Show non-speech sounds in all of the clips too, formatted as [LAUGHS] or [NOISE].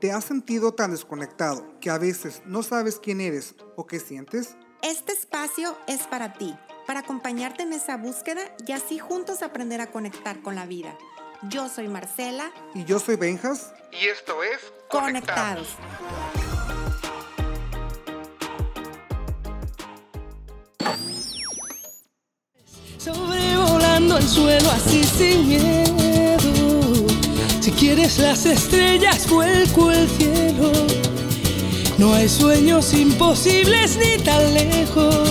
¿Te has sentido tan desconectado que a veces no sabes quién eres o qué sientes? Este espacio es para ti, para acompañarte en esa búsqueda y así juntos aprender a conectar con la vida. Yo soy Marcela. Y yo soy Benjas. Y esto es Conectados. Sobrevolando el suelo así sin miedo. Quieres las estrellas, vuelco el cielo. No hay sueños imposibles ni tan lejos.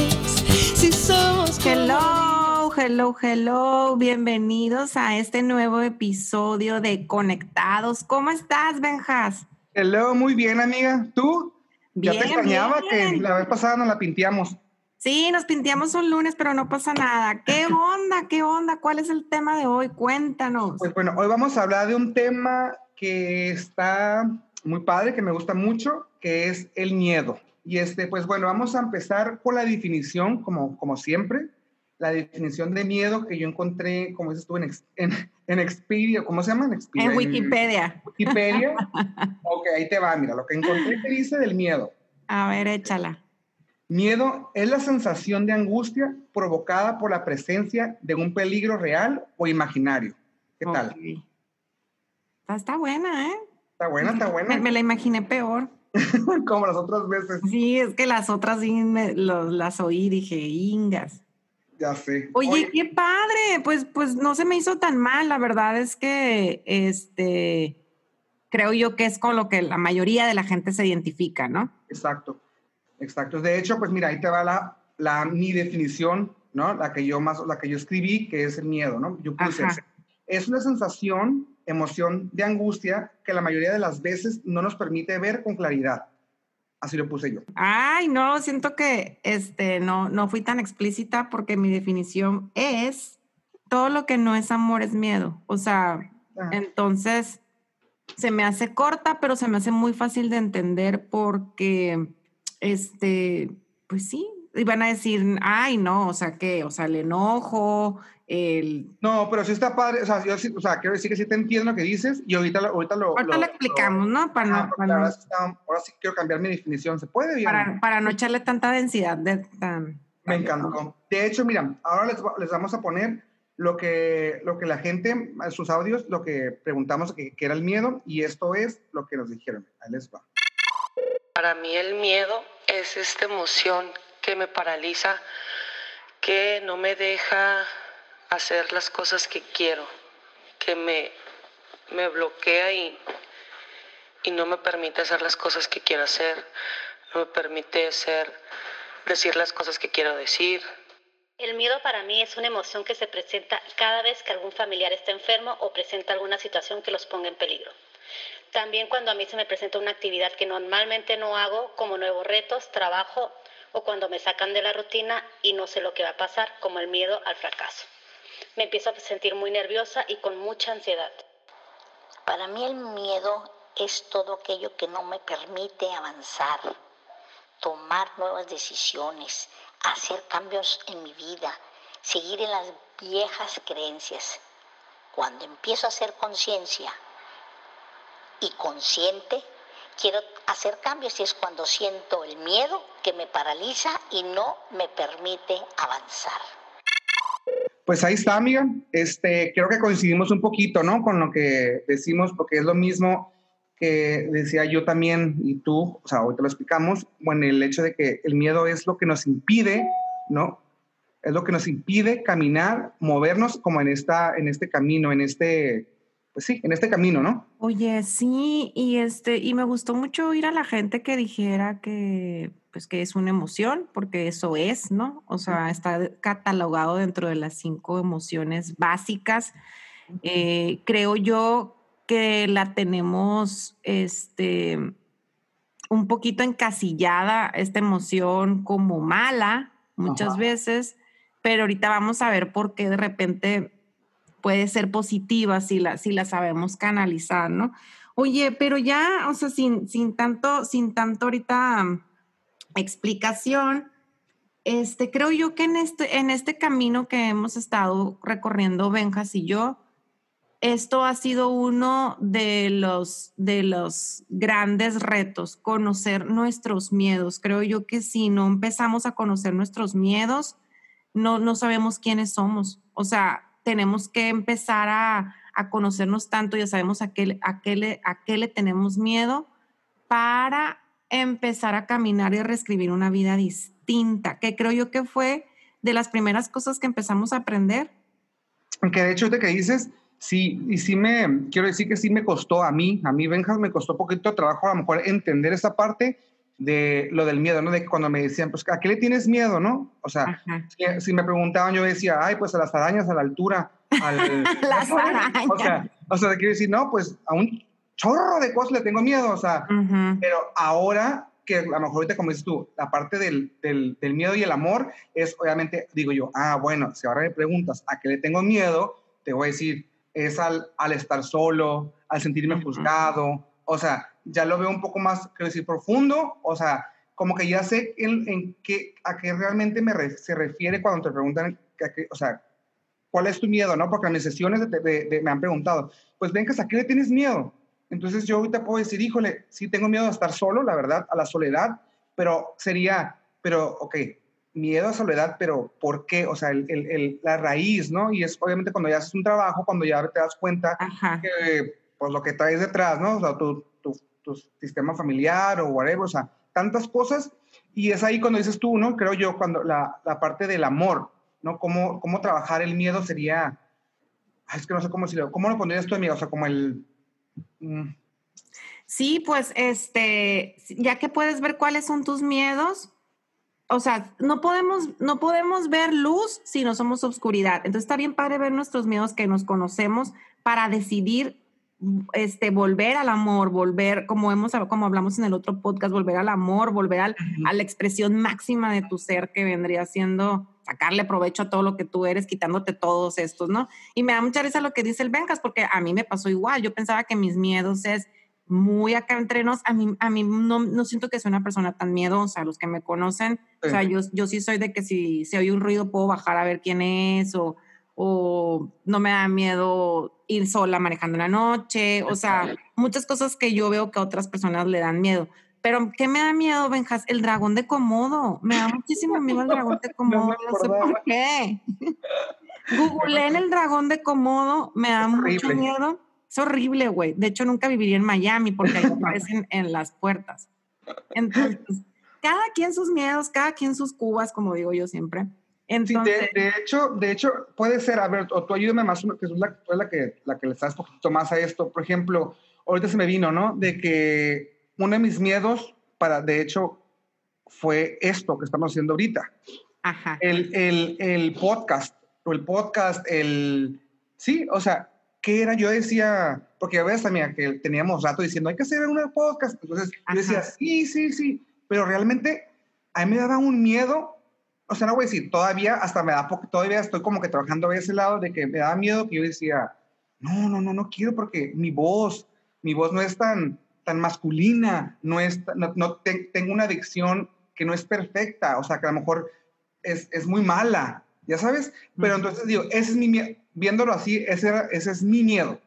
Si somos Hello, hello, hello. Bienvenidos a este nuevo episodio de Conectados. ¿Cómo estás, Benjas? Hello, muy bien, amiga. ¿Tú? Bien, ya te extrañaba bien. que la vez pasada nos la pinteamos. Sí, nos pinteamos un lunes, pero no pasa nada. ¿Qué onda? ¿Qué onda? ¿Cuál es el tema de hoy? Cuéntanos. Pues bueno, hoy vamos a hablar de un tema que está muy padre, que me gusta mucho, que es el miedo. Y este, pues bueno, vamos a empezar por la definición, como, como siempre. La definición de miedo que yo encontré, como dices tú, en, en, en Expedia, ¿cómo se llama? En, Expedia, En Wikipedia. Wikipedia. [LAUGHS] ok, ahí te va, mira, lo que encontré que dice del miedo. A ver, échala. Miedo es la sensación de angustia provocada por la presencia de un peligro real o imaginario. ¿Qué tal? Ok. Está, está buena, ¿eh? Está buena, está buena. me la imaginé peor. [LAUGHS] Como las otras veces. Sí, es que las otras sí me- lo- las oí, dije, ingas. Ya sé. Oye, qué padre. Pues, pues no se me hizo tan mal. La verdad es que este creo yo que es con lo que la mayoría de la gente se identifica, ¿no? Exacto. Exacto. De hecho, pues mira, ahí te va la, la mi definición, ¿no? La que yo más, la que yo escribí, que es el miedo, ¿no? Yo puse, Ajá. es una sensación, emoción de angustia que la mayoría de las veces no nos permite ver con claridad. Así lo puse yo. Ay, no, siento que este no, no fui tan explícita porque mi definición es todo lo que no es amor es miedo. O sea, Ah, entonces se me hace corta, pero se me hace muy fácil de entender porque este, pues sí, iban a decir, ay, no, o sea, ¿qué? O sea, el enojo, el No, pero sí está padre. O sea, yo sí- o sea, quiero decir que sí te entiendo lo que dices y ahorita lo, ahorita lo, Ahorita lo explicamos, ¿no? Para no, para, la no, sí está- ahora sí quiero cambiar mi definición. ¿Se puede? Diana? para, para no echarle tanta densidad de tan. Me encantó. De hecho, mira, ahora les, les vamos a poner lo que, lo que la gente, en sus audios, lo que preguntamos que, que era el miedo y esto es lo que nos dijeron. Ahí les va. Para mí el miedo es esta emoción que me paraliza, que no me deja hacer las cosas que quiero, que me, me bloquea y, y no me permite hacer las cosas que quiero hacer, no me permite decir las cosas que quiero decir. El miedo para mí es una emoción que se presenta cada vez que algún familiar está enfermo o presenta alguna situación que los ponga en peligro. También cuando a mí se me presenta una actividad que normalmente no hago, como nuevos retos, trabajo o cuando me sacan de la rutina y no sé lo que va a pasar, como el miedo al fracaso. Me empiezo a sentir muy nerviosa y con mucha ansiedad. Para mí el miedo es todo aquello que no me permite avanzar, tomar nuevas decisiones, hacer cambios en mi vida, seguir en las viejas creencias. Cuando empiezo a hacer conciencia y consciente, quiero hacer cambios y es cuando siento el miedo que me paraliza y no me permite avanzar. Pues ahí está, amiga. Este, creo que coincidimos un poquito, ¿no? Con lo que decimos, porque es lo mismo que decía yo también y tú, o sea, hoy te lo explicamos, bueno, el hecho de que el miedo es lo que nos impide, ¿no? Es lo que nos impide caminar, movernos como en, esta, en este camino, en este, pues sí, en este camino, ¿no? Oye, sí, y este, y me gustó mucho oír a la gente que dijera que, pues, que es una emoción, porque eso es, ¿no? O sea, está catalogado dentro de las cinco emociones básicas. Eh, creo yo que la tenemos, este, un poquito encasillada esta emoción como mala muchas Ajá. veces, pero ahorita vamos a ver por qué de repente puede ser positiva si la, si la sabemos canalizar, ¿no? Oye, pero ya, o sea, sin, sin tanto, sin tanto ahorita um, explicación, este, creo yo que en este, en este camino que hemos estado recorriendo Benjas y yo, esto ha sido uno de los, de los grandes retos, conocer nuestros miedos. Creo yo que si no empezamos a conocer nuestros miedos, no, no sabemos quiénes somos. O sea, tenemos que empezar a, a conocernos tanto, ya sabemos a qué, a, qué le, a qué le tenemos miedo para empezar a caminar y a reescribir una vida distinta, que creo yo que fue de las primeras cosas que empezamos a aprender. Que de hecho, de que dices, Sí, y sí me, quiero decir que sí me costó a mí, a mí Benjas me costó poquito trabajo a lo mejor entender esa parte de lo del miedo, ¿no? De que cuando me decían, pues, ¿a qué le tienes miedo, no? O sea, si, me preguntaban, yo decía, ay, pues a las arañas, a la altura, al... [LAUGHS] las [LAUGHS] arañas. O sea, o sea, quiero decir, no, pues a un chorro de cosas le tengo miedo, o sea, pero ahora que a lo mejor ahorita, como dices tú, la parte del, del, del miedo y el amor es, obviamente, digo yo, ah, bueno, si ahora me preguntas, ¿a qué le tengo miedo? Te voy a decir, es al, al estar solo, al sentirme juzgado, o sea, ya lo veo un poco más, quiero decir, profundo, o sea, como que ya sé en, en qué, a qué realmente me se refiere cuando te preguntan, que, o sea, ¿cuál es tu miedo? ¿no? Porque en mis sesiones me han preguntado, pues ven, ¿a qué le tienes miedo? Entonces yo ahorita puedo decir, híjole, sí tengo miedo a estar solo, la verdad, a la soledad, pero sería, pero, ok, miedo a soledad, pero ¿por qué? O sea, el, el, la raíz, ¿no? Y es obviamente cuando ya haces un trabajo, cuando ya te das cuenta que, pues lo que traes detrás, ¿no? O sea, tu, tu, tu, sistema familiar o whatever, o sea, tantas cosas. Y es ahí cuando dices tú, ¿no? Creo yo, cuando la, la parte del amor, ¿no? Cómo, cómo trabajar el miedo sería, es que no sé cómo decirlo, ¿cómo lo pondrías tú, amigo? O sea, como el... Mm. Sí, pues, este, ya que puedes ver cuáles son tus miedos, o sea, no podemos, no podemos ver luz si no somos oscuridad. Entonces está bien padre ver nuestros miedos que nos conocemos para decidir este, volver al amor, volver, como, hemos, como hablamos en el otro podcast, volver al amor, volver al, a la expresión máxima de tu ser que vendría siendo sacarle provecho a todo lo que tú eres, quitándote todos estos, ¿no? Y me da mucha risa lo que dice el Vencas, porque a mí me pasó igual. Yo pensaba que mis miedos es muy acá entre nos, a mí, a mí no, no siento que sea una persona tan miedosa, los que me conocen, o sea, yo, yo sí soy de que si se oye un ruido puedo bajar a ver quién es, o, o no me da miedo ir sola manejando en la noche, o sea, muchas cosas que yo veo que a otras personas le dan miedo. Pero, ¿qué me da miedo, Benjas? El dragón de Komodo. Me da muchísimo miedo el dragón de [LAUGHS] Komodo. No, sé por qué. [LAUGHS] Google en el dragón de Komodo. Me da mucho miedo es horrible, güey. De hecho, nunca viviría en Miami porque ahí aparecen [LAUGHS] en las puertas. Entonces, cada quien sus miedos, cada quien sus cubas, como digo yo siempre. Entonces, sí, de, hecho, de hecho, puede ser, a ver, o tú ayúdame más, que es la, la, que, la que le estás un poquito más a esto. Por ejemplo, ahorita se me vino, ¿no? De que uno de mis miedos, para, de hecho, fue esto que estamos haciendo ahorita. Ajá. El, el, el podcast, o el podcast, el... Sí, o sea, ¿qué era? Yo decía, porque a veces también que teníamos rato diciendo, hay que hacer un podcast. Entonces yo decía, sí, sí, sí, pero realmente a mí me daba un miedo, o sea, no voy a decir, todavía hasta me da poco, todavía estoy como que trabajando a ese lado de que me da miedo que yo decía, no, no, no, no quiero porque mi voz, mi voz no es tan, tan masculina, no es, no, no tengo una adicción que no es perfecta, o sea, que a lo mejor es, es muy mala, ya sabes, pero entonces digo, ese es mi miedo viéndolo así, ese, ese es mi miedo.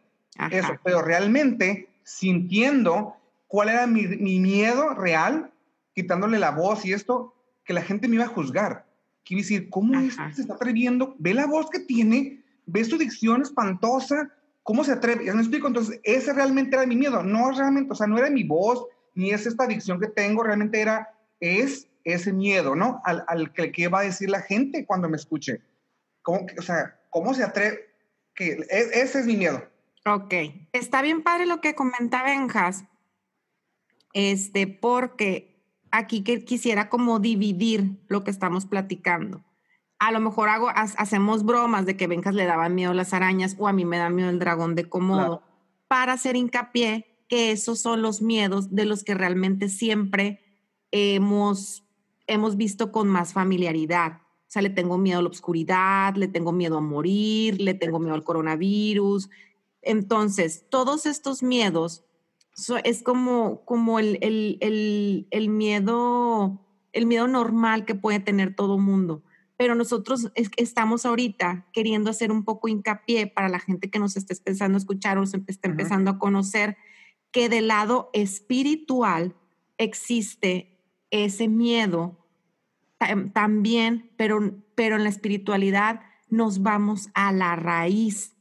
Eso, pero realmente sintiendo cuál era mi, mi, miedo real, quitándole la voz y esto, que la gente me iba a juzgar. Quiero decir, ¿cómo es se está atreviendo? Ve la voz que tiene, ve su dicción espantosa, ¿cómo se atreve? Ya me explico, entonces ese realmente era mi miedo, no realmente, o sea, no era mi voz, ni es esta adicción que tengo, realmente era, es ese miedo, ¿no? Al, al que, que va a decir la gente cuando me escuche. ¿Cómo, o sea, ¿Cómo se atreve? Que e, ese es mi miedo. Ok, está bien padre lo que comenta Benjas, este, porque aquí que quisiera como dividir lo que estamos platicando. A lo mejor hago, hacemos bromas de que Benjas le daban miedo las arañas o a mí me da miedo el dragón de Komodo, para hacer hincapié que esos son los miedos de los que realmente siempre hemos, hemos visto con más familiaridad. O sea, le tengo miedo a la oscuridad, le tengo miedo a morir, le tengo miedo al coronavirus. Entonces, todos estos miedos es como, como el, el, el, el, miedo, el miedo normal que puede tener todo mundo. pero nosotros estamos ahorita queriendo hacer un poco hincapié para la gente que nos esté empezando a escuchar o se está empezando a conocer que del lado espiritual existe ese miedo también, pero, pero en la espiritualidad nos vamos a la raíz,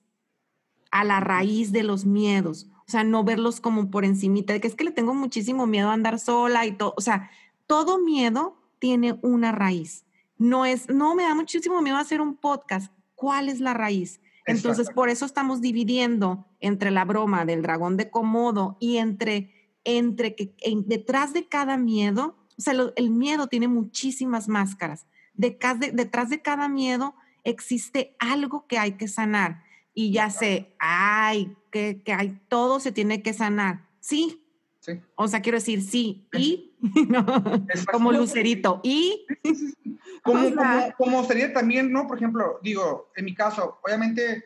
a la raíz de los miedos. O sea, no verlos como por encimita, de que es que le tengo muchísimo miedo a andar sola y todo. O sea, todo miedo tiene una raíz. No es, no, me da muchísimo miedo hacer un podcast. ¿Cuál es la raíz? Entonces, por eso estamos dividiendo entre la broma del dragón de Komodo y entre, entre que detrás de cada miedo, o sea, el miedo tiene muchísimas máscaras. Detrás de, detrás de cada miedo existe algo que hay que sanar. Y ya sé, ay, que, que hay, todo se tiene que sanar. Sí. sí. O sea, quiero decir, sí. Y, [LAUGHS] como lucerito. Y. Como, como, sería también, ¿no? Por ejemplo, digo, en mi caso, obviamente,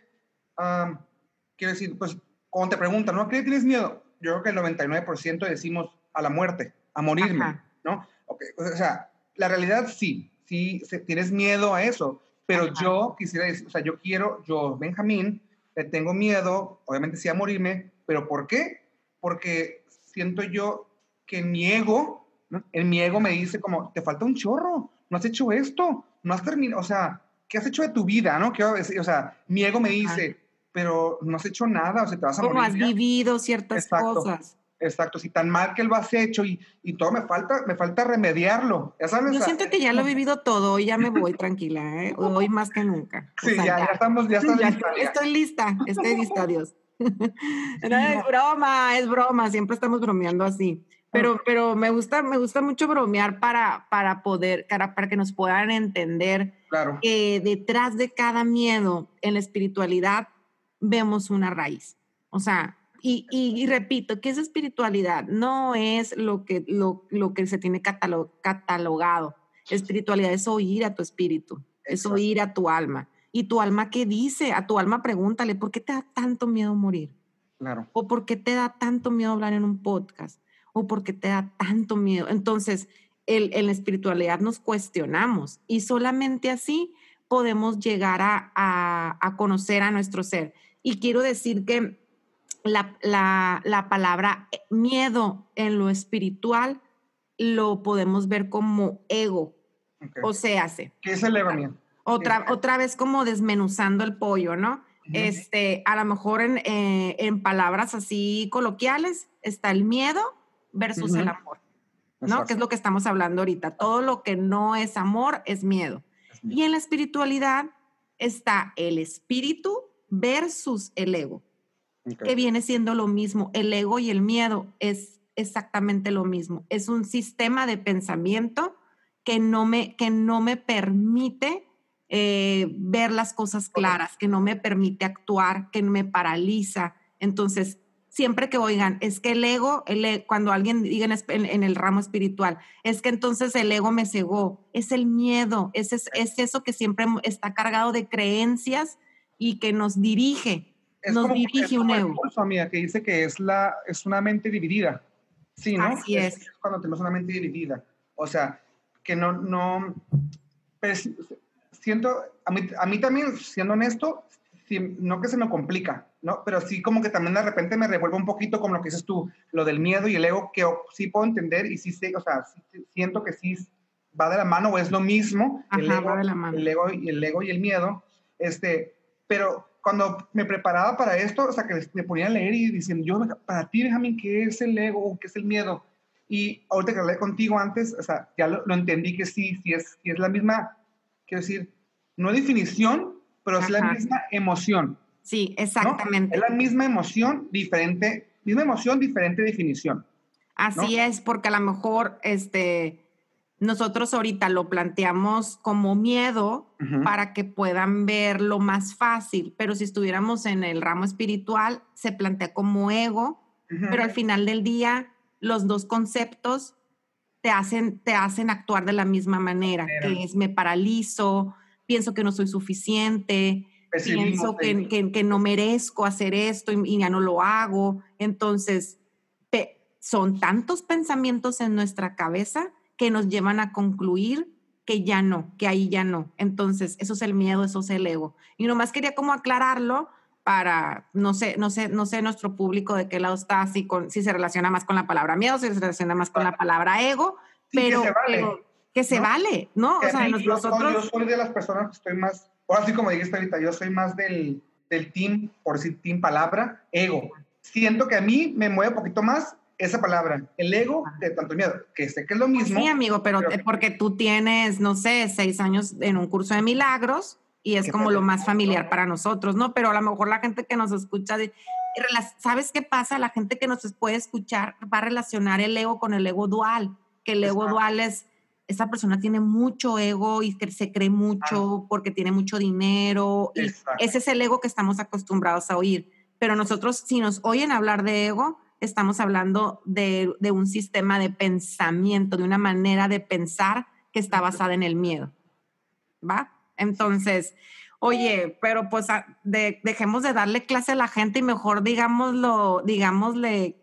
quiero decir, pues, cuando te preguntan, ¿no? ¿Qué tienes miedo? Yo creo que el 99% decimos a la muerte, a morirme, ¿no? Okay. O sea, la realidad sí, sí, tienes miedo a eso, pero yo quisiera decir, o sea, yo quiero, yo, Benjamín, le tengo miedo, obviamente sí a morirme, pero ¿por qué? Porque siento yo que mi ego, ¿no? en mi ego me dice como, te falta un chorro, no has hecho esto, no has terminado, o sea, ¿qué has hecho de tu vida, no? ¿Qué, o sea, mi ego me dice, pero no has hecho nada, o sea, te vas a morir. No has vivido ciertas cosas. Exacto, si tan mal que lo has hecho y, y, todo me falta, me falta remediarlo. Ya sabes. Yo siento que ya lo he vivido todo y ya me voy [LAUGHS] tranquila, ¿eh? hoy más que nunca. Sí, ya, ya, estamos, ya, estás [LAUGHS] lista, Estoy lista, estoy lista, [LAUGHS] Dios. no, es broma, es broma, siempre estamos bromeando así. Pero, pero me gusta, me gusta mucho bromear para, para poder, para, para que nos puedan entender claro. que detrás de cada miedo en la espiritualidad vemos una raíz. O sea, y, y, repito, que esa espiritualidad no es lo que, lo, lo que se tiene catalogado. Espiritualidad es oír a tu espíritu, es oír a tu alma. Y tu alma, ¿qué dice? A tu alma pregúntale, ¿por qué te da tanto miedo morir? Claro. ¿O por qué te da tanto miedo hablar en un podcast? ¿O por qué te da tanto miedo? Entonces, el, en la espiritualidad nos cuestionamos y solamente así podemos llegar a, a, a conocer a nuestro ser. Y quiero decir que la, la, la, palabra miedo en lo espiritual lo podemos ver como ego. O sea, hace. ¿Qué es el ego mío? Otra, otra vez como desmenuzando el pollo, ¿no? Este, a lo mejor en, eh, en, palabras así coloquiales está el miedo versus el amor, ¿no? Que es lo que estamos hablando ahorita. Todo lo que no es amor es miedo. Y en la espiritualidad está el espíritu versus el ego que viene siendo lo mismo. El ego y el miedo es exactamente lo mismo. Es un sistema de pensamiento que no me, que no me permite eh, ver las cosas claras, que no me permite actuar, que me paraliza. Entonces, siempre que oigan, es que el ego, el, e, cuando alguien diga en, el ramo espiritual, es que entonces el ego me cegó, es el miedo, es, es, es eso que siempre está cargado de creencias y que nos dirige es nos como, dirige un ego. amiga, que dice que es, la, es una mente dividida. Sí, ¿no? Así es. es. Cuando tenemos una mente dividida. O sea, que no, no, pues, siento, a mí, a mí también, siendo honesto, no que se me complica, ¿no? Pero sí como que también de repente me revuelve un poquito como lo que dices tú, lo del miedo y el ego, que sí puedo entender y sí sé, o sea, siento que sí va de la mano o es lo mismo, Ajá, el, ego, va de la mano. el ego y el ego y el miedo, este, pero cuando me preparaba para esto, o sea, que me ponía a leer y diciendo, yo, para ti, Benjamín, ¿qué es el ego? ¿Qué es el miedo? Y ahorita que hablé contigo antes, o sea, ya lo, entendí que sí, sí es, sí es la misma, quiero decir, no definición, pero es la misma emoción. Sí, exactamente. Es la misma emoción, diferente, misma emoción, diferente definición. Así es, porque a lo mejor, este, nosotros ahorita lo planteamos como miedo para que puedan verlo más fácil, pero si estuviéramos en el ramo espiritual, se plantea como ego, pero al final del día los dos conceptos te hacen, te hacen actuar de la misma manera, que es. me paralizo, pienso que no soy suficiente, pienso que, que, no merezco hacer esto y, y ya no lo hago. Entonces, son tantos pensamientos en nuestra cabeza que nos llevan a concluir que ya no, que ahí ya no. Entonces, eso es el miedo, eso es el ego. Y nomás quería como aclararlo para, no sé, no sé, no sé nuestro público de qué lado está, si, con, si se relaciona más con la palabra miedo, si se relaciona más con la palabra ego, pero que se vale, que se vale ¿no? o sea, nosotros... yo soy de las personas que estoy más, ahora sí como dijiste ahorita, yo soy más del, del team, por decir team palabra, ego. Siento que a mí me mueve un poquito más esa palabra, el ego de tanto miedo, que sé que es lo mismo. Sí, amigo, pero, porque tú tienes, no sé, seis años en un curso de milagros y es como lo más familiar para nosotros, ¿no? Pero a lo mejor la gente que nos escucha, ¿sabes qué pasa? La gente que nos puede escuchar va a relacionar el ego con el ego dual, que el ego dual es, esa persona tiene mucho ego y que se cree mucho porque tiene mucho dinero. Y ese es el ego que estamos acostumbrados a oír. Pero nosotros, si nos oyen hablar de ego, estamos hablando de, un sistema de pensamiento, de una manera de pensar que está basada en el miedo. ¿Va? Entonces, oye, pero pues dejemos de darle clase a la gente y mejor digámoslo, digámosle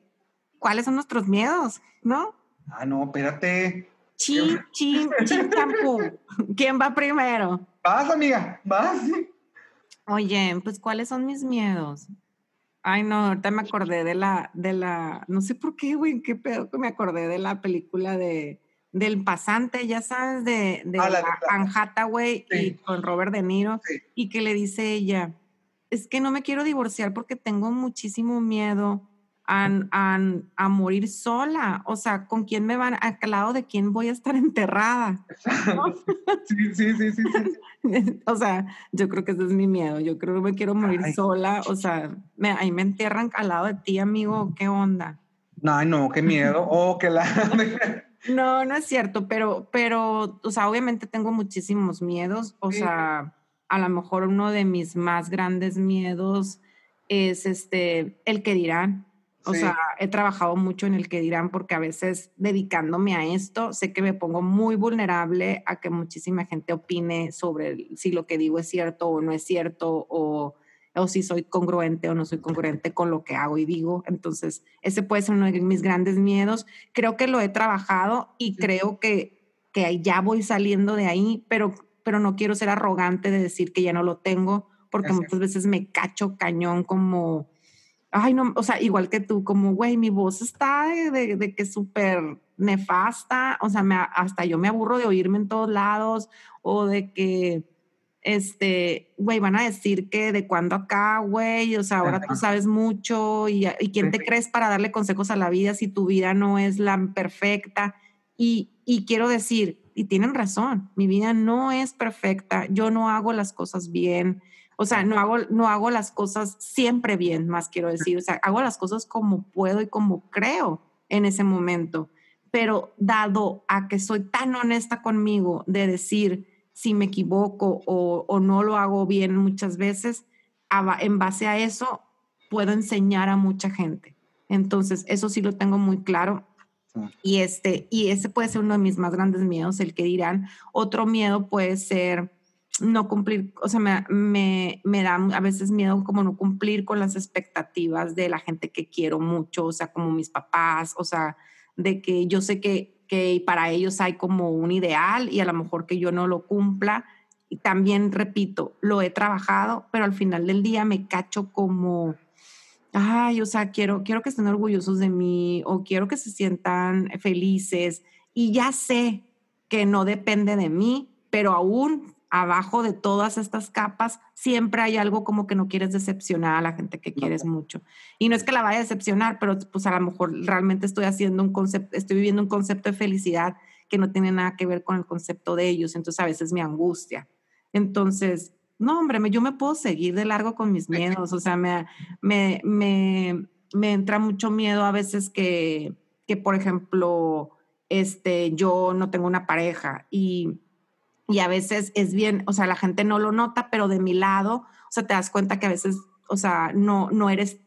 cuáles son nuestros miedos, ¿no? Ah, no, espérate. Chin, [LAUGHS] chin, chin. ¿Quién va primero? Vas, amiga, vas. Oye, pues ¿cuáles son mis miedos? Ay, no, ahorita me acordé de la, de la, no sé por qué, güey, qué pedo que me acordé de la película de, del pasante, ya sabes, de, de ah, Anne Hathaway y con Robert De Niro, y que le dice ella, es que no me quiero divorciar porque tengo muchísimo miedo a, morir sola. O sea, ¿con quién me van? ¿Al lado de quién voy a estar [LAUGHS] enterrada? [LAUGHS] Sí, sí, sí, sí, [LAUGHS] o sea, yo creo que ese es mi miedo. Yo creo que me quiero morir sola. O sea, me, ahí me entierran al lado de ti, amigo. ¿Qué onda? No, no, qué miedo. Oh, que la... no, no es cierto, pero, pero, o sea, obviamente tengo muchísimos miedos. O sea, a lo mejor uno de mis más grandes miedos es este, el que dirán. O sea, he trabajado mucho en el que dirán porque a veces dedicándome a esto, sé que me pongo muy vulnerable a que muchísima gente opine sobre si lo que digo es cierto o no es cierto o, o si soy congruente o no soy congruente con lo que hago y digo. Entonces, ese puede ser uno de mis grandes miedos. Creo que lo he trabajado y creo que, que ya voy saliendo de ahí, pero, pero no quiero ser arrogante de decir que ya no lo tengo porque muchas veces me cacho cañón como ay, no, o sea, igual que tú, como, güey, mi voz está de, de, que súper nefasta, o sea, me, hasta yo me aburro de oírme en todos lados, o de que, este, güey, van a decir que de cuándo acá, güey, o sea, ahora tú sabes mucho, y, y quién te crees para darle consejos a la vida si tu vida no es la perfecta, y, y quiero decir, y tienen razón, mi vida no es perfecta, yo no hago las cosas bien, o sea, no hago, no hago las cosas siempre bien, más quiero decir. O sea, hago las cosas como puedo y como creo en ese momento. Pero dado a que soy tan honesta conmigo de decir si me equivoco o, no lo hago bien muchas veces, en base a eso puedo enseñar a mucha gente. Entonces, eso sí lo tengo muy claro. Y, este, y ese puede ser uno de mis más grandes miedos, el que dirán. Otro miedo puede ser no cumplir, o sea, me, me, da a veces miedo como no cumplir con las expectativas de la gente que quiero mucho, o sea, como mis papás, o sea, de que yo sé que, que para ellos hay como un ideal y a lo mejor que yo no lo cumpla. Y también, repito, lo he trabajado, pero al final del día me cacho como, ay, o sea, quiero, quiero que estén orgullosos de mí o quiero que se sientan felices y ya sé que no depende de mí, pero aún abajo de todas estas capas siempre hay algo como que no quieres decepcionar a la gente que quieres mucho. Y no es que la vaya a decepcionar, pero pues a lo mejor realmente estoy haciendo un concepto, estoy viviendo un concepto de felicidad que no tiene nada que ver con el concepto de ellos, entonces a veces me angustia. Entonces, no, hombre, yo me puedo seguir de largo con mis miedos, o sea, me, me, me, me entra mucho miedo a veces que, que, por ejemplo, este, yo no tengo una pareja y y a veces es bien, o sea, la gente no lo nota, pero de mi lado, o sea, te das cuenta que a veces, o sea, no, no eres,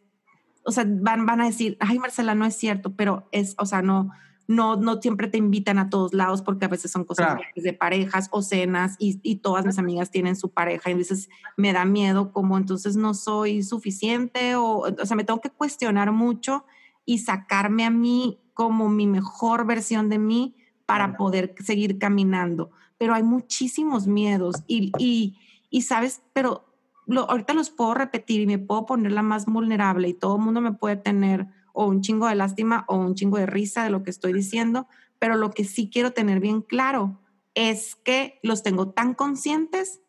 o sea, van, van a decir, ay, Marcela, no es cierto, pero es, o sea, no, no, no siempre te invitan a todos lados porque a veces son cosas de parejas o cenas y, y, todas mis amigas tienen su pareja y dices, me da miedo como entonces no soy suficiente o, o sea, me tengo que cuestionar mucho y sacarme a mí como mi mejor versión de mí para poder seguir caminando pero hay muchísimos miedos y, y, y sabes, pero lo, ahorita los puedo repetir y me puedo poner la más vulnerable y todo el mundo me puede tener o un chingo de lástima o un chingo de risa de lo que estoy diciendo, pero lo que sí quiero tener bien claro es que los tengo tan conscientes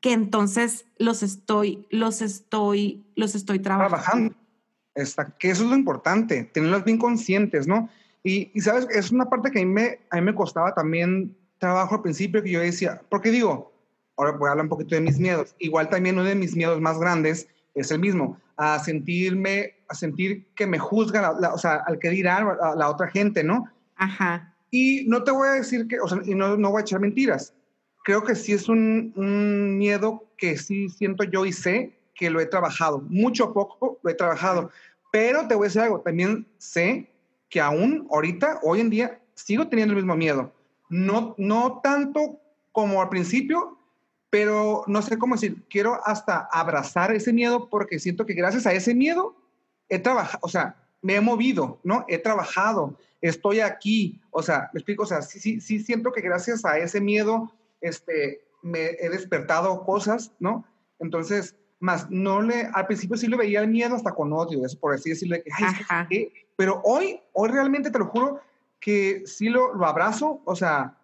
que entonces los estoy, los estoy, los estoy trabajando. trabajando. que eso es lo importante, tenerlos bien conscientes, ¿no? Y, y, sabes, es una parte que a mí, me, a mí me costaba también trabajo al principio, que yo decía, porque digo, ahora voy a hablar un poquito de mis miedos, igual también uno de mis miedos más grandes es el mismo, a sentirme, a sentir que me juzgan, o sea, al que dirán a la otra gente, ¿no? Ajá. Y no te voy a decir que, o sea, y no, no voy a echar mentiras. Creo que sí es un, un miedo que sí siento yo y sé que lo he trabajado. Mucho poco lo he trabajado. Pero te voy a decir algo, también sé que aún ahorita, hoy en día, sigo teniendo el mismo miedo. No, no tanto como al principio, pero no sé cómo decir, quiero hasta abrazar ese miedo porque siento que gracias a ese miedo he trabajado, o sea, me he movido, ¿no? He trabajado, estoy aquí, o sea, me explico, o sea, sí, sí, sí siento que gracias a ese miedo, este, me he despertado cosas, ¿no? Entonces, más no le, al principio sí le veía el miedo hasta con odio, es por así decirle que, ay, pero hoy, hoy realmente te lo juro que sí lo, lo abrazo, o sea,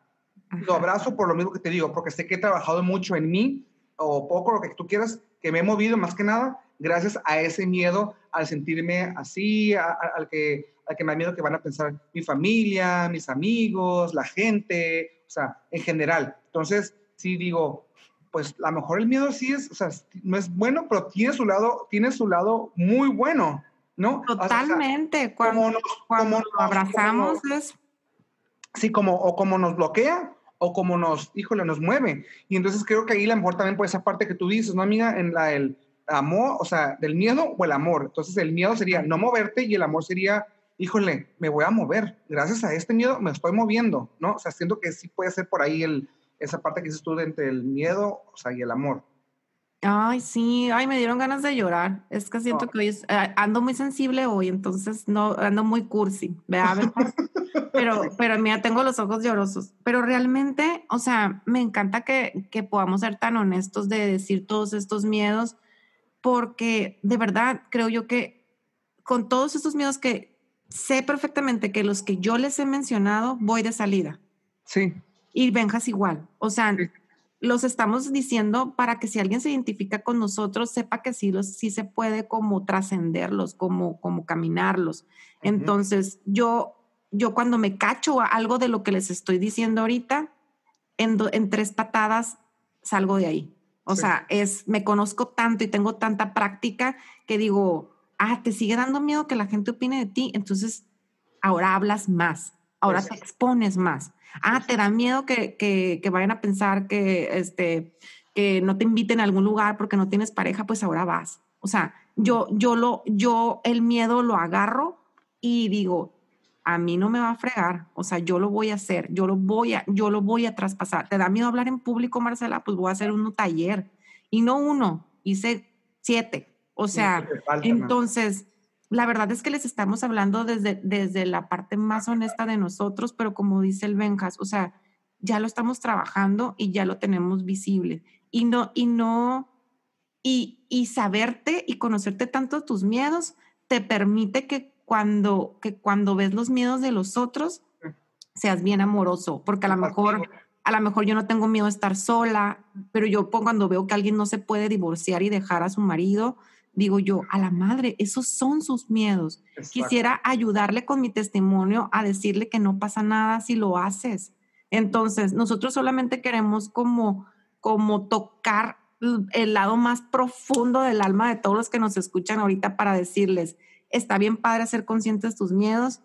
lo abrazo por lo mismo que te digo, porque sé que he trabajado mucho en mí, o poco, lo que tú quieras, que me he movido más que nada gracias a ese miedo al sentirme así, al, que, al que me da miedo que van a pensar mi familia, mis amigos, la gente, o sea, en general. Entonces, sí digo, pues a lo mejor el miedo sí es, o sea, no es bueno, pero tiene su lado, tiene su lado muy bueno, ¿no? Totalmente. cuando, cuando lo abrazamos es... Sí, como, o como nos bloquea, o como nos, híjole, nos mueve. Y entonces creo que ahí la mejor también por esa parte que tú dices, ¿no, amiga? En la, el amor, o sea, del miedo o el amor. Entonces el miedo sería no moverte y el amor sería, híjole, me voy a mover. Gracias a este miedo me estoy moviendo, ¿no? O sea, siento que sí puede ser por ahí el, esa parte que dices tú entre el miedo, o sea, y el amor. Ay, sí, ay, me dieron ganas de llorar. Es que siento que hoy eh, ando muy sensible hoy, entonces no ando muy cursi. Vea, pero, pero mira, tengo los ojos llorosos. Pero realmente, o sea, me encanta que, que podamos ser tan honestos de decir todos estos miedos, porque de verdad creo yo que con todos estos miedos que sé perfectamente que los que yo les he mencionado, voy de salida. Sí. Y Benjas igual. O sea, los estamos diciendo para que si alguien se identifica con nosotros, sepa que sí, los, sí se puede como trascenderlos, como, como caminarlos. Entonces, yo, yo cuando me cacho a algo de lo que les estoy diciendo ahorita, en, en tres patadas salgo de ahí. O sea, es, me conozco tanto y tengo tanta práctica que digo, ah, te sigue dando miedo que la gente opine de ti, entonces ahora hablas más, ahora te expones más. Ah, te da miedo que, que, que, vayan a pensar que, este, que no te inviten a algún lugar porque no tienes pareja, pues ahora vas. O sea, yo, yo, lo, yo el miedo lo agarro y digo, a mí no me va a fregar, o sea, yo lo voy a hacer, yo lo voy a, yo lo voy a traspasar. ¿Te da miedo hablar en público, Marcela? Pues voy a hacer un taller. Y no uno, hice siete. O sea, entonces, la verdad es que les estamos hablando desde, desde la parte más honesta de nosotros, pero como dice el Benjas, o sea, ya lo estamos trabajando y ya lo tenemos visible. Y no, y no, y, y saberte y conocerte tanto tus miedos te permite que cuando, que cuando ves los miedos de los otros, seas bien amoroso, porque a lo mejor, a lo mejor yo no tengo miedo de estar sola, pero yo cuando veo que alguien no se puede divorciar y dejar a su marido, digo yo, a la madre, esos son sus miedos. Quisiera ayudarle con mi testimonio a decirle que no pasa nada si lo haces. Entonces, nosotros solamente queremos como, como tocar el lado más profundo del alma de todos los que nos escuchan ahorita para decirles, está bien padre ser conscientes de tus miedos,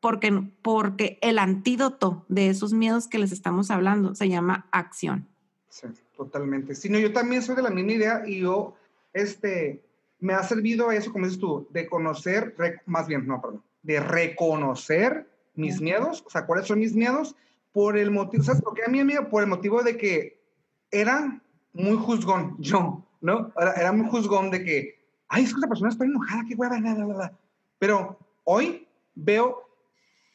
porque, porque el antídoto de esos miedos que les estamos hablando se llama acción. Sí, totalmente. Sí, no, yo también soy de la misma idea y yo este, me ha servido eso, como dices tú, de conocer, más bien, no, perdón, de reconocer mis miedos, o sea, cuáles son mis miedos, por el motivo, ¿sabes por qué a mí, amiga? Por el motivo de que era muy juzgón, [LAUGHS] yo, ¿no? Era, era muy juzgón de que, ay, es que esa persona está enojada, qué hueva, nada, nada. Pero hoy veo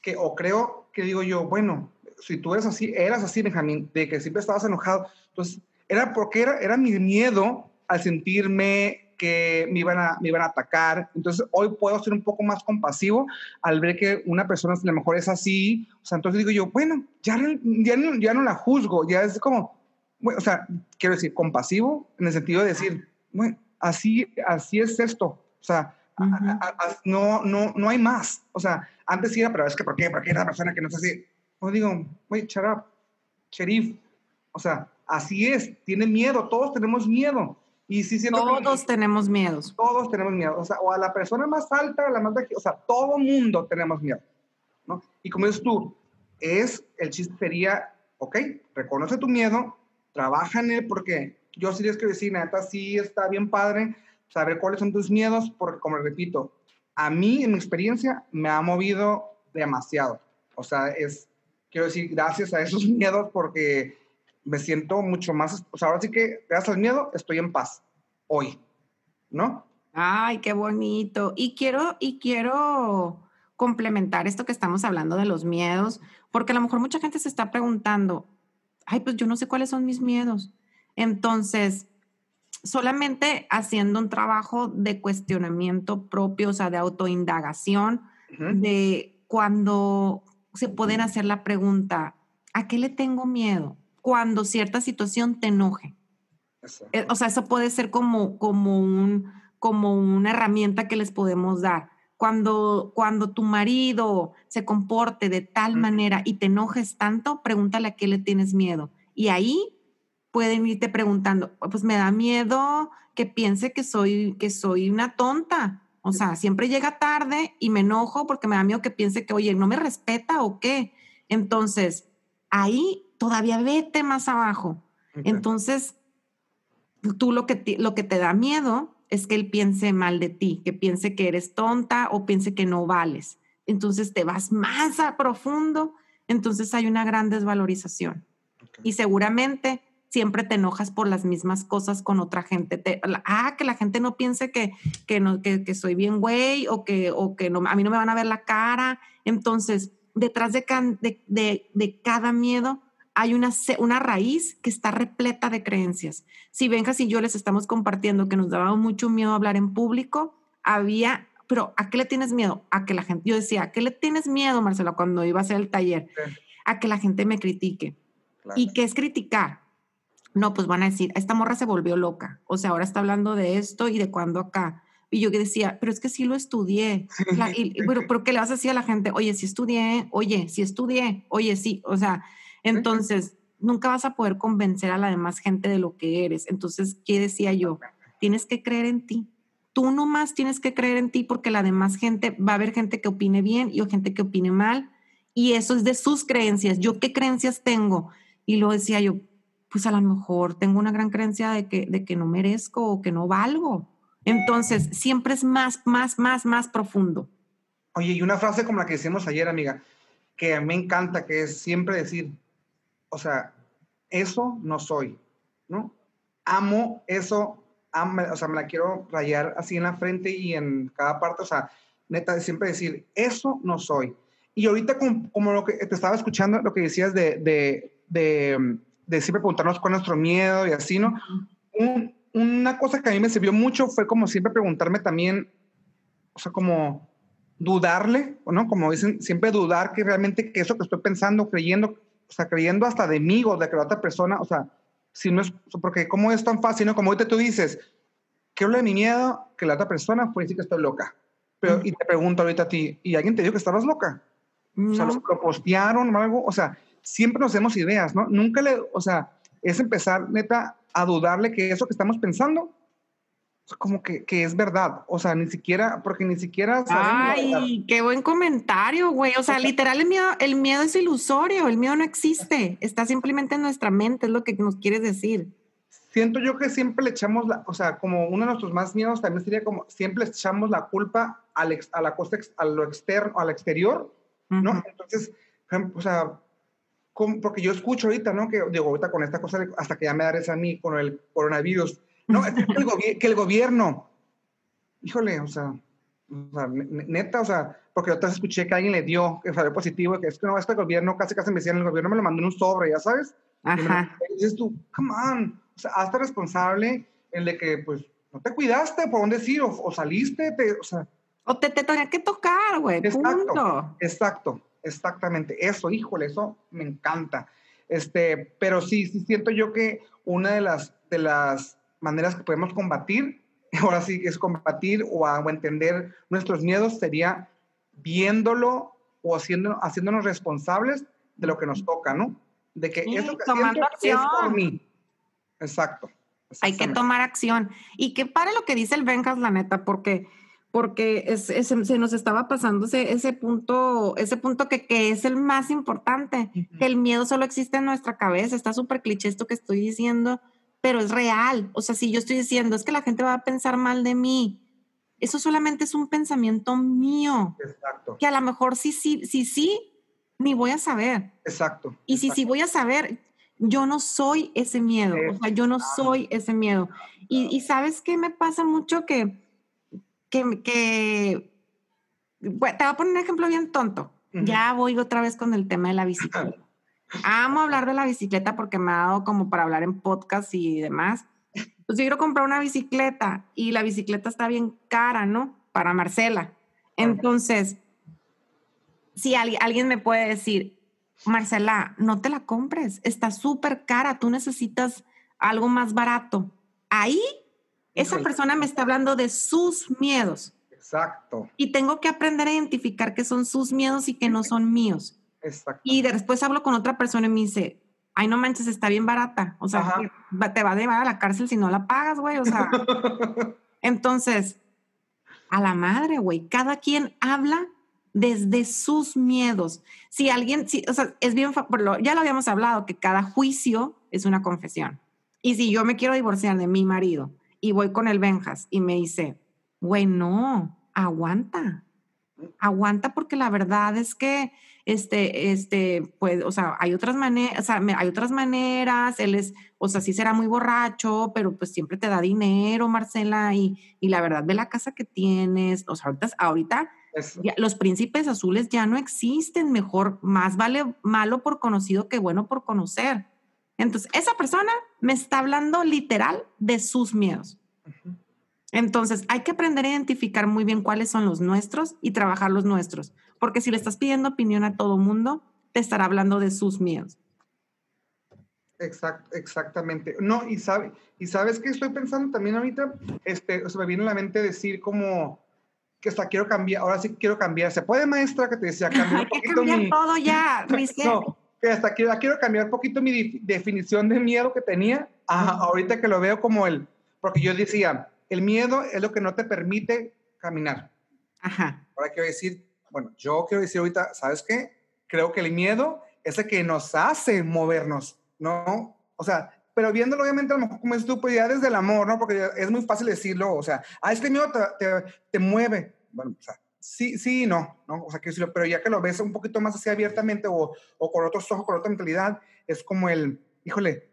que, o creo que digo yo, bueno, si tú eres así, eras así, Benjamín, de que siempre estabas enojado, entonces era porque era, era mi miedo al sentirme que me iban, a, me iban a atacar. Entonces hoy puedo ser un poco más compasivo al ver que una persona a lo mejor es así. O sea, entonces digo yo, bueno, ya, ya, ya no la juzgo, ya es como, bueno, o sea, quiero decir, compasivo en el sentido de decir, bueno, así, así es esto. O sea, no, no, no hay más. O sea, antes sí era, pero es que ¿por qué? ¿Por qué la persona que no es así? Pues digo, wait, shut up, sheriff. O sea, así es, tiene miedo, todos tenemos miedo. Y sí siento todos tenemos miedos. Todos tenemos miedo. O sea, o a la persona más alta, a la más o sea, todo mundo tenemos miedo. ¿no? Y como dices tú, es, el chiste sería, ok, reconoce tu miedo, trabaja en él, porque yo sí les que decir, neta, sí está bien padre saber cuáles son tus miedos, porque como repito, a mí, en mi experiencia, me ha movido demasiado. O sea, es, quiero decir, gracias a esos [LAUGHS] miedos, porque me siento mucho más, o sea, ahora sí que gracias al miedo estoy en paz hoy, ¿no? Ay, qué bonito. Y quiero, y quiero complementar esto que estamos hablando de los miedos, porque a lo mejor mucha gente se está preguntando, ay, pues yo no sé cuáles son mis miedos. Entonces, solamente haciendo un trabajo de cuestionamiento propio, o sea, de autoindagación, de cuando se pueden hacer la pregunta, ¿a qué le tengo miedo? Cuando cierta situación te enoje. Eh, o sea, eso puede ser como, como, un, como una herramienta que les podemos dar. Cuando, cuando tu marido se comporte de tal manera y te enojes tanto, pregúntale a qué le tienes miedo. Y ahí pueden irte preguntando, pues me da miedo que piense que soy, que soy una tonta. O sea, siempre llega tarde y me enojo porque me da miedo que piense que, oye, no me respeta o qué. Entonces, ahí todavía vete más abajo. Entonces, tú lo que, te, lo que te da miedo es que él piense mal de ti, que piense que eres tonta o piense que no vales. Entonces te vas más a profundo, entonces hay una gran desvalorización. Y seguramente siempre te enojas por las mismas cosas con otra gente. ah, que la gente no piense que, que, no, que, soy bien güey o que, o que no, a mí no me van a ver la cara. Entonces, detrás de, de, de cada miedo hay una, una raíz que está repleta de creencias. Si Benjas y yo les estamos compartiendo que nos daba mucho miedo hablar en público, había, pero ¿a qué le tienes miedo? A que la gente, yo decía, ¿a qué le tienes miedo, Marcela, cuando iba a hacer el taller? A que la gente me critique. ¿Y qué es criticar? No, pues van a decir, esta morra se volvió loca. O sea, ahora está hablando de esto y de cuándo acá. Y yo decía, pero es que sí lo estudié. pero, [LAUGHS] pero ¿qué le vas a decir a la gente? Oye, sí estudié, oye, sí estudié, oye, sí. O sea, entonces, nunca vas a poder convencer a la demás gente de lo que eres. Entonces, ¿qué decía yo? Tienes que creer en ti. Tú nomás tienes que creer en ti porque la demás gente, va a haber gente que opine bien y gente que opine mal. Y eso es de sus creencias. ¿Yo qué creencias tengo? Y lo decía yo, pues a lo mejor tengo una gran creencia de que, de que no merezco o que no valgo. Entonces, siempre es más, más, más, más profundo. Oye, y una frase como la que decíamos ayer, amiga, que me encanta, que es siempre decir, o sea, eso no soy, ¿no? Amo eso, o sea, me la quiero rayar así en la frente y en cada parte, o sea, neta, siempre decir, eso no soy. Y ahorita como, lo que te estaba escuchando, lo que decías de, de, de, siempre preguntarnos es nuestro miedo y así, ¿no? una cosa que a mí me sirvió mucho fue como siempre preguntarme también, o sea, como dudarle, ¿no? Como dicen, siempre dudar que realmente que eso que estoy pensando, creyendo, o sea, creyendo hasta de mí o de que la otra persona, o sea, si no es, porque como es tan fácil, ¿no? Como ahorita tú dices, ¿qué hablo de mi miedo? Que la otra persona puede decir que estoy loca. Pero, y te pregunto ahorita a ti, ¿y alguien te dijo que estabas loca? O sea, los propostearon o algo, o sea, siempre nos hacemos ideas, ¿no? Nunca le, o sea, es empezar, neta, a dudarle que eso que estamos pensando como que, que, es verdad. O sea, ni siquiera, porque ni siquiera Ay, qué buen comentario, güey. O sea, literal, el miedo, el miedo es ilusorio, el miedo no existe. Está simplemente en nuestra mente, es lo que nos quieres decir. Siento yo que siempre le echamos la, o sea, como uno de nuestros más miedos también sería como siempre le echamos la culpa al a la costa, a lo externo, al exterior, ¿no? Entonces, o sea, porque yo escucho ahorita, ¿no? Que digo, ahorita con esta cosa, hasta que ya me dares a mí con el coronavirus, no, es que el, gobierno, híjole, o sea, O sea, neta, o sea, porque otra vez escuché que alguien le dio, que salió positivo, que es que no, este gobierno, casi casi me decían, el gobierno me lo mandó en un sobre, ya sabes. Ajá. Y, dices tú, come on, o sea, hazte responsable en de que, pues, no te cuidaste, por dónde decir, o, o saliste, te, o sea. O te, te tenía que tocar, güey, punto. Exacto, exactamente, eso, híjole, eso me encanta. Este, pero sí, sí siento yo que una de las, de las maneras que podemos combatir, [LAUGHS] ahora sí es combatir o, a, o entender nuestros miedos, sería viéndolo o haciendo, haciéndonos responsables de lo que nos toca, ¿no? De que Sí, eso que tomando siento es por acción. mí. Exacto. Hay que tomar acción. Y que pare lo que dice el Benjas, la neta, porque, porque es- es- se nos estaba pasando ese, ese punto, ese punto que, que es el más importante, Ujú. que el miedo solo existe en nuestra cabeza. Está súper cliché esto que estoy diciendo, pero es real. O sea, si yo estoy diciendo, es que la gente va a pensar mal de mí, eso solamente es un pensamiento mío, Exacto, que a lo mejor sí, sí, sí, sí, ni voy a saber. exacto. Y si, si voy a saber, yo no soy ese miedo, o sea, yo no soy ese miedo. Y, y sabes qué me pasa mucho que, que, que bueno, te voy a poner un ejemplo bien tonto. Ya voy otra vez con el tema de la bicicleta. [LAUGHS] Amo hablar de la bicicleta porque me ha dado como para hablar en podcast y demás. Pues yo quiero comprar una bicicleta y la bicicleta está bien cara, ¿no? Para Marcela. Entonces, si alguien, alguien me puede decir, Marcela, no te la compres, está súper cara, tú necesitas algo más barato. Ahí, esa persona me está hablando de sus miedos Exacto, y tengo que aprender a identificar que son sus miedos y que no son míos. Exacto. Y de- después hablo con otra persona y me dice, ay, no manches, está bien barata. O sea, Ajá. te va a llevar a la cárcel si no la pagas, güey. O sea, [LAUGHS] entonces, a la madre, güey, cada quien habla desde sus miedos. Si alguien, si, o sea, es bien, ya lo habíamos hablado, que cada juicio es una confesión. Y si yo me quiero divorciar de mi marido y voy con el Benjas y me dice, güey, no, aguanta, aguanta porque la verdad es que, este, este, pues, o sea, hay otras maneras, o sea, hay otras maneras, él es, o sea, sí será muy borracho, pero pues siempre te da dinero, Marcela, y, y la verdad, ve la casa que tienes, o sea, ahorita, ahorita ya- los príncipes azules ya no existen, mejor, más vale malo por conocido que bueno por conocer. Entonces, esa persona me está hablando literal de sus miedos. Entonces, hay que aprender a identificar muy bien cuáles son los nuestros y trabajar los nuestros, porque si le estás pidiendo opinión a todo mundo, te estará hablando de sus miedos. Exact, exactamente. No, y, sabe, y sabes que estoy pensando también ahorita, este, o sea, me viene a la mente decir como que hasta quiero cambiar, ahora sí quiero cambiar. ¿Se puede, maestra, que te decía [LAUGHS] cambiar Hay un que poquito cambiar mi... todo ya. [LAUGHS] No, que hasta quiero, quiero cambiar un poquito mi definición de miedo que tenía, a- ahorita que lo veo como el, porque yo decía, el miedo es lo que no te permite caminar. Ajá. Ahora quiero decir, bueno, yo quiero decir ahorita, ¿sabes qué? Creo que el miedo es el que nos hace movernos, ¿no? O sea, pero viéndolo obviamente a lo mejor como es tú, pues desde el amor, ¿no? Porque es muy fácil decirlo, o sea, ah, es que el miedo te, te, te mueve. Bueno, o sea, sí, sí y no, ¿no? O sea, quiero decirlo, pero ya que lo ves un poquito más así abiertamente o, o con otros ojos, con otra mentalidad, es como el, híjole,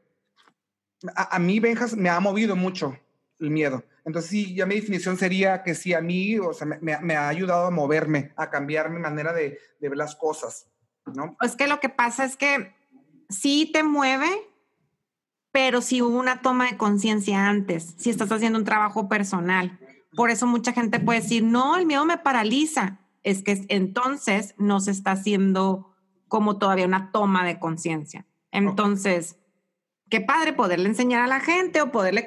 a, a mí, Benjas, me ha movido mucho el miedo. Entonces, sí, ya mi definición sería que sí, a mí, o sea, me, ha ayudado a moverme, a cambiar mi manera de, de ver las cosas, ¿no? Es que lo que pasa es que sí te mueve, pero si hubo una toma de conciencia antes, si estás haciendo un trabajo personal. Por eso mucha gente puede decir, no, el miedo me paraliza. Es que entonces no se está haciendo como todavía una toma de conciencia. Entonces, qué padre poderle enseñar a la gente o poderle,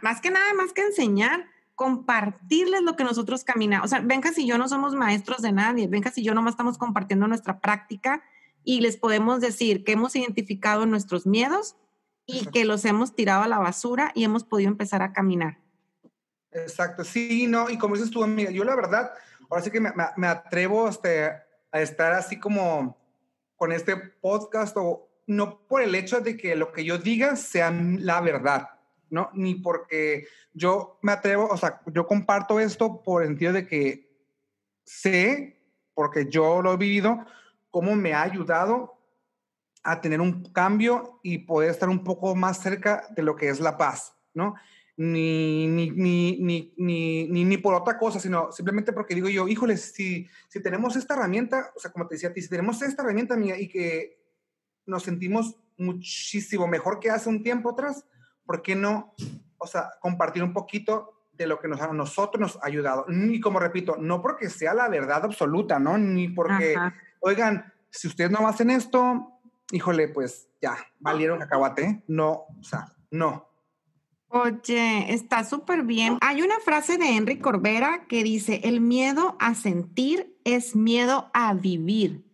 más que nada, más que enseñar, compartirles lo que nosotros caminamos. O sea, Benjas y yo no somos maestros de nadie. Benjas y yo nomás estamos compartiendo nuestra práctica y les podemos decir que hemos identificado nuestros miedos y que los hemos tirado a la basura y hemos podido empezar a caminar. Exacto, sí, no, y como dices tú, amiga, yo la verdad, ahora sí que me, me- me atrevo este, a estar así como con este podcast, o no por el hecho de que lo que yo diga sea la verdad, ¿no? Ni porque yo me atrevo, o sea, yo comparto esto por el sentido de que sé, porque yo lo he vivido, cómo me ha ayudado a tener un cambio y poder estar un poco más cerca de lo que es la paz, ¿no? ni, ni, ni, ni, ni, por otra cosa, sino simplemente porque digo yo, híjole, si, si tenemos esta herramienta, o sea, como te decía a ti, si tenemos esta herramienta mía y que nos sentimos muchísimo mejor que hace un tiempo atrás, ¿por qué no, o sea, compartir un poquito de lo que nos, a nosotros nos ha ayudado? Y como repito, no porque sea la verdad absoluta, ¿no? Ni porque, oigan, si ustedes no hacen esto, híjole, pues ya, valieron cacahuate, no, o sea, no. Oye, está súper bien. Hay una frase de Henry Corbera que dice, el miedo a sentir es miedo a vivir.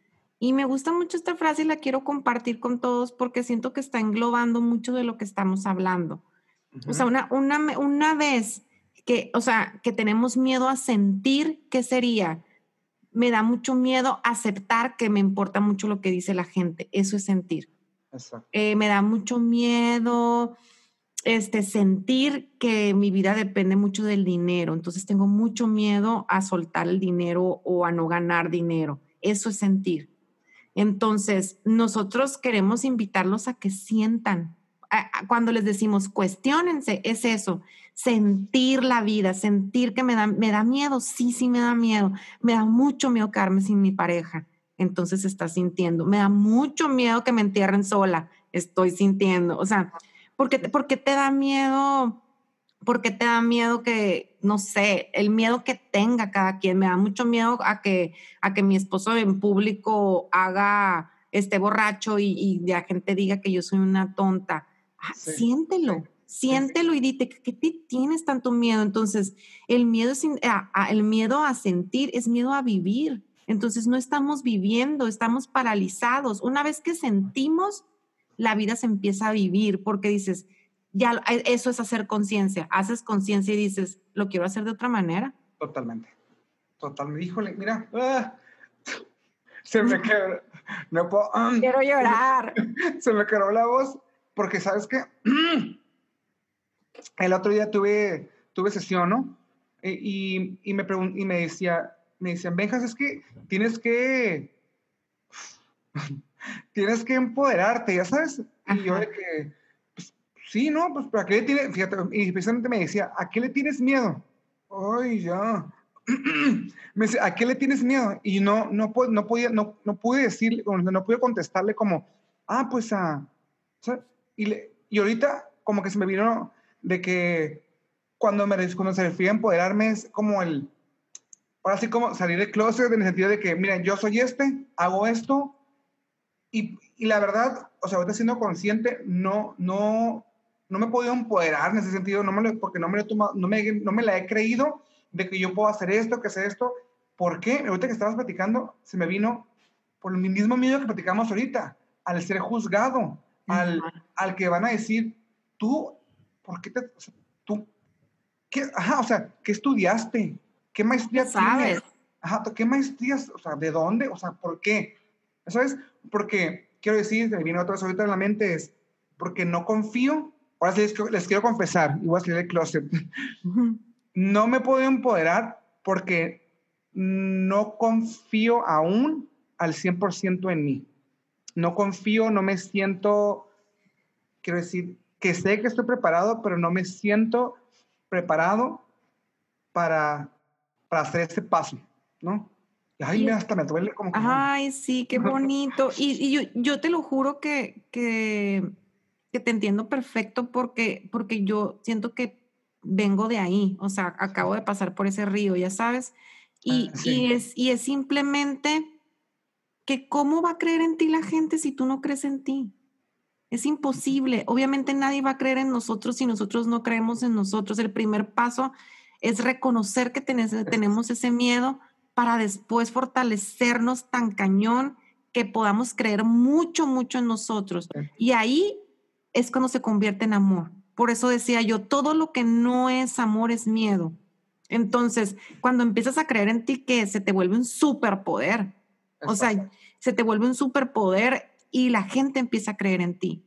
Y me gusta mucho esta frase y la quiero compartir con todos porque siento que está englobando mucho de lo que estamos hablando. O sea, una, una, una vez que, o sea, que tenemos miedo a sentir, ¿qué sería? Me da mucho miedo aceptar que me importa mucho lo que dice la gente. Eso es sentir. Eh, me da mucho miedo este, sentir que mi vida depende mucho del dinero. Entonces tengo mucho miedo a soltar el dinero o a no ganar dinero. Eso es sentir. Entonces, nosotros queremos invitarlos a que sientan. Cuando les decimos cuestionense, es eso, sentir la vida, sentir que me da, me da miedo, sí, sí me da miedo, me da mucho miedo quedarme sin mi pareja, entonces está sintiendo, me da mucho miedo que me entierren sola, estoy sintiendo, o sea, ¿Por qué, te da miedo? ¿Por qué te da miedo que, no sé, el miedo que tenga cada quien? Me da mucho miedo a que, a que mi esposo en público haga, este borracho y, la gente diga que yo soy una tonta. Ah, siéntelo, siéntelo y dite, ¿qué te tienes tanto miedo? Entonces, el miedo, a, el miedo a sentir es miedo a vivir. Entonces, no estamos viviendo, estamos paralizados. Una vez que sentimos, la vida se empieza a vivir porque dices, ya eh, eso es hacer conciencia, haces conciencia y dices, lo quiero hacer de otra manera. Totalmente, totalmente. Híjole, mira, ah, se me [LAUGHS] quedó, no puedo, um, quiero llorar. [LAUGHS] se me quedó la voz porque sabes que [CLEARS THROAT] el otro día tuve, tuve sesión, ¿no? Y, y, me y me decía, me decían, Benjas, es que tienes que [LAUGHS] tienes que empoderarte, ya sabes. Y yo de que, sí, ¿no? Pues, ¿a qué le tienes? Fíjate, y precisamente me decía, ¿a qué le tienes miedo? Ay, ya. [CLEARS THROAT] me dice, ¿a qué le tienes miedo? Y no, no, no, podía, no, no pude decirle, no pude contestarle como, ah, pues a, Y, le, y ahorita como que se me vino de que cuando, me, cuando se refiere a empoderarme es como el, ahora sí como salir de closet en el sentido de que, miren, yo soy este, hago esto, y, y, la verdad, o sea, ahorita siendo consciente, no, no, no me he podido empoderar en ese sentido, no me lo, porque no me, lo no, me, no me la he creído de que yo puedo hacer esto, que hacer esto. ¿Por qué? Ahorita que estabas platicando, se me vino por el mismo miedo que platicamos ahorita, al ser juzgado, al, al que van a decir, tú, ¿por qué te, tú, qué, ajá, o sea, ¿qué estudiaste? ¿Qué maestría sabes? Ajá, ¿qué maestrías? O sea, ¿de dónde? O sea, ¿por qué? ¿Sabes? Porque, quiero decir, me viene otra vez ahorita en la mente, es porque no confío, ahora sí les, quiero confesar, y voy a salir del closet, [LAUGHS] no me puedo empoderar porque no confío aún al 100% en mí. No confío, no me siento, quiero decir, que sé que estoy preparado, pero no me siento preparado para, para hacer este paso, ¿no? Ay, hasta me duele como Ay, sí, qué [LAUGHS] bonito. y, yo, te lo juro que, que, te entiendo perfecto porque, porque yo siento que vengo de ahí, o sea, acabo de pasar por ese río, ya sabes. Y, ah, y, es, y es simplemente que cómo va a creer en ti la gente si tú no crees en ti. Es imposible. Obviamente nadie va a creer en nosotros si nosotros no creemos en nosotros. El primer paso es reconocer que tenemos ese miedo, para después fortalecernos tan cañón que podamos creer mucho, mucho en nosotros. Y ahí es cuando se convierte en amor. Por eso decía yo, todo lo que no es amor es miedo. Entonces, cuando empiezas a creer en ti, que se te vuelve un superpoder. O sea, se te vuelve un superpoder y la gente empieza a creer en ti.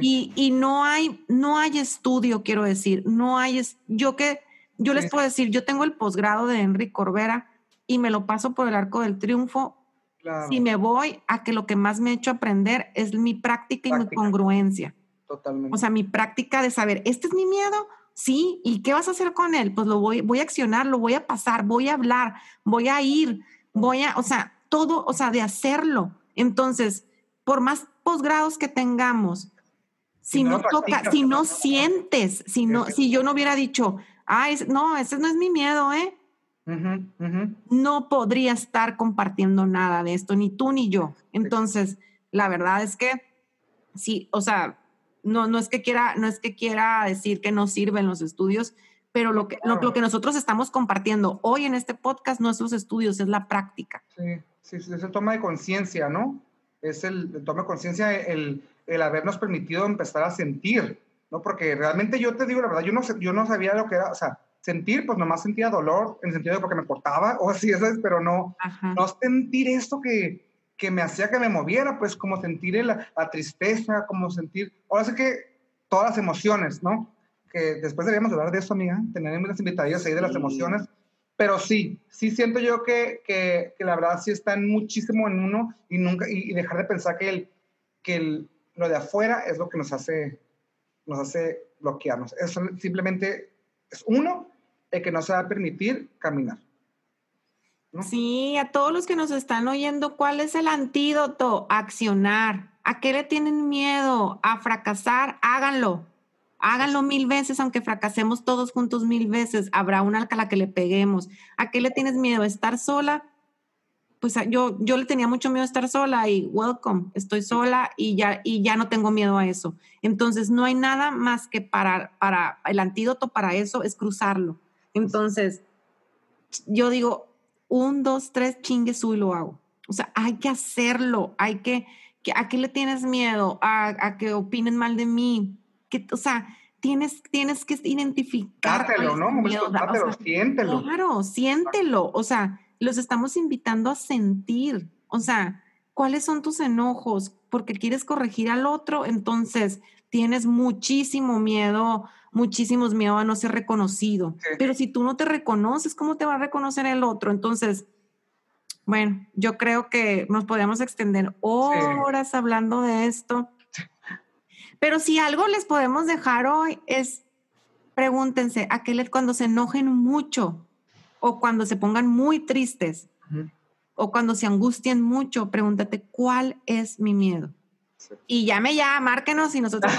Y, y, no hay, no hay estudio, quiero decir, no hay, yo que, yo les puedo decir, yo tengo el posgrado de Henry Corbera y me lo paso por el arco del triunfo. Si me voy a que lo que más me ha hecho aprender es mi práctica, y mi congruencia. Totalmente. O sea, mi práctica de saber, este es mi miedo, Sí, ¿y qué vas a hacer con él? Pues lo voy, voy a accionar, lo voy a pasar, voy a hablar, voy a ir, voy a, o sea, todo, o sea, de hacerlo. Entonces, por más posgrados que tengamos, si, no, toca, si no sientes, si no, si yo no hubiera dicho, ay, no, ese no es mi miedo, ¿eh? No podría estar compartiendo nada de esto, ni tú ni yo. Entonces, la verdad es que sí, o sea, no, no es que quiera, no es que quiera decir que no sirven los estudios, pero lo que, lo, que nosotros estamos compartiendo hoy en este podcast no es los estudios, es la práctica. Sí, sí, es el toma de conciencia, ¿no? Es el, el toma de conciencia, el, el habernos permitido empezar a sentir, ¿no? Porque realmente yo te digo la verdad, yo no, yo no sabía lo que era, o sea, sentir, pues nomás sentía dolor, en el sentido de porque me cortaba o así, ¿sabes? Pero no, no sentir esto que, que me hacía que me moviera, pues como sentir la, la tristeza, como sentir, ahora sé que todas las emociones, ¿no? Que después deberíamos hablar de eso, amiga, tener las invitadas ahí de las emociones, pero sí, sí siento yo que, que, que, la verdad sí está muchísimo en uno y nunca, y, dejar de pensar que, el, que el, lo de afuera es lo que nos hace, nos hace bloquearnos. Es simplemente, es uno, el que no se va a permitir caminar. Sí, a todos los que nos están oyendo, ¿cuál es el antídoto? Accionar. ¿A qué le tienen miedo? A fracasar, háganlo. Háganlo mil veces, aunque fracasemos todos juntos mil veces. Habrá una a la que le peguemos. ¿A qué le tienes miedo? ¿Estar sola? Pues ah, yo, yo le tenía mucho miedo a estar sola y welcome, estoy sola y ya, y ya no tengo miedo a eso. Entonces, no hay nada más que para, para el antídoto para eso es cruzarlo entonces, yo digo, un, dos, tres, chingue y lo hago. O sea, hay que hacerlo, hay que, ¿a qué le tienes miedo? A, que opinen mal de mí. Que, o sea, tienes, tienes que identificar. Dátelo, ¿no? Miedo, siéntelo. Claro, siéntelo. O sea, los estamos invitando a sentir. O sea, ¿cuáles son tus enojos? Porque quieres corregir al otro, entonces tienes muchísimo miedo muchísimos miedo a no ser reconocido. Pero si tú no te reconoces, ¿cómo te va a reconocer el otro? Entonces, bueno, yo creo que nos podemos extender horas hablando de esto. Pero si algo les podemos dejar hoy es, pregúntense, aquel cuando se enojen mucho o cuando se pongan muy tristes o cuando se angustien mucho, pregúntate, ¿cuál es mi miedo? Y llame ya, márquenos y nosotros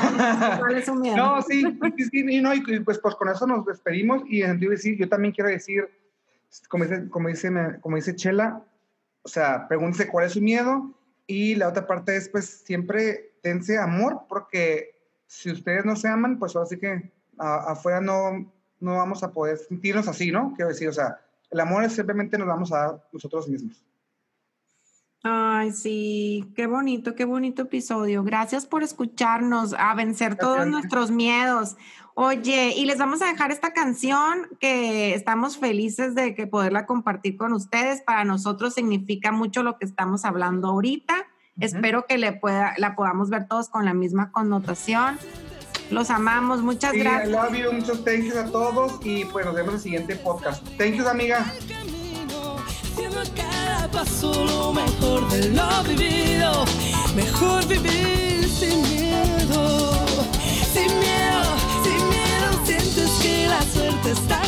cuál es su miedo. No, sí, sí, sí, no, y, pues, pues con eso nos despedimos y yo también quiero decir, como dice, como dice, como dice Chela, o sea, pregúntese cuál es su miedo y la otra parte es pues siempre tense amor porque si ustedes no se aman, pues ahora sí que afuera no, no vamos a poder sentirnos así, ¿no? Quiero decir, o sea, el amor es simplemente nos vamos a dar nosotros mismos. Ay, sí, qué bonito, qué bonito episodio. Gracias por escucharnos, a vencer todos nuestros miedos. Oye, y les vamos a dejar esta canción que estamos felices de que poderla compartir con ustedes. Para nosotros significa mucho lo que estamos hablando ahorita. Espero que le pueda, la podamos ver todos con la misma connotación. Los amamos, muchas gracias. I love you, muchos thanks a todos y pues nos vemos en el siguiente podcast. Thank you, amiga pasó lo mejor de lo vivido. Mejor vivir sin miedo, sin miedo, sin miedo. Sientes que la suerte está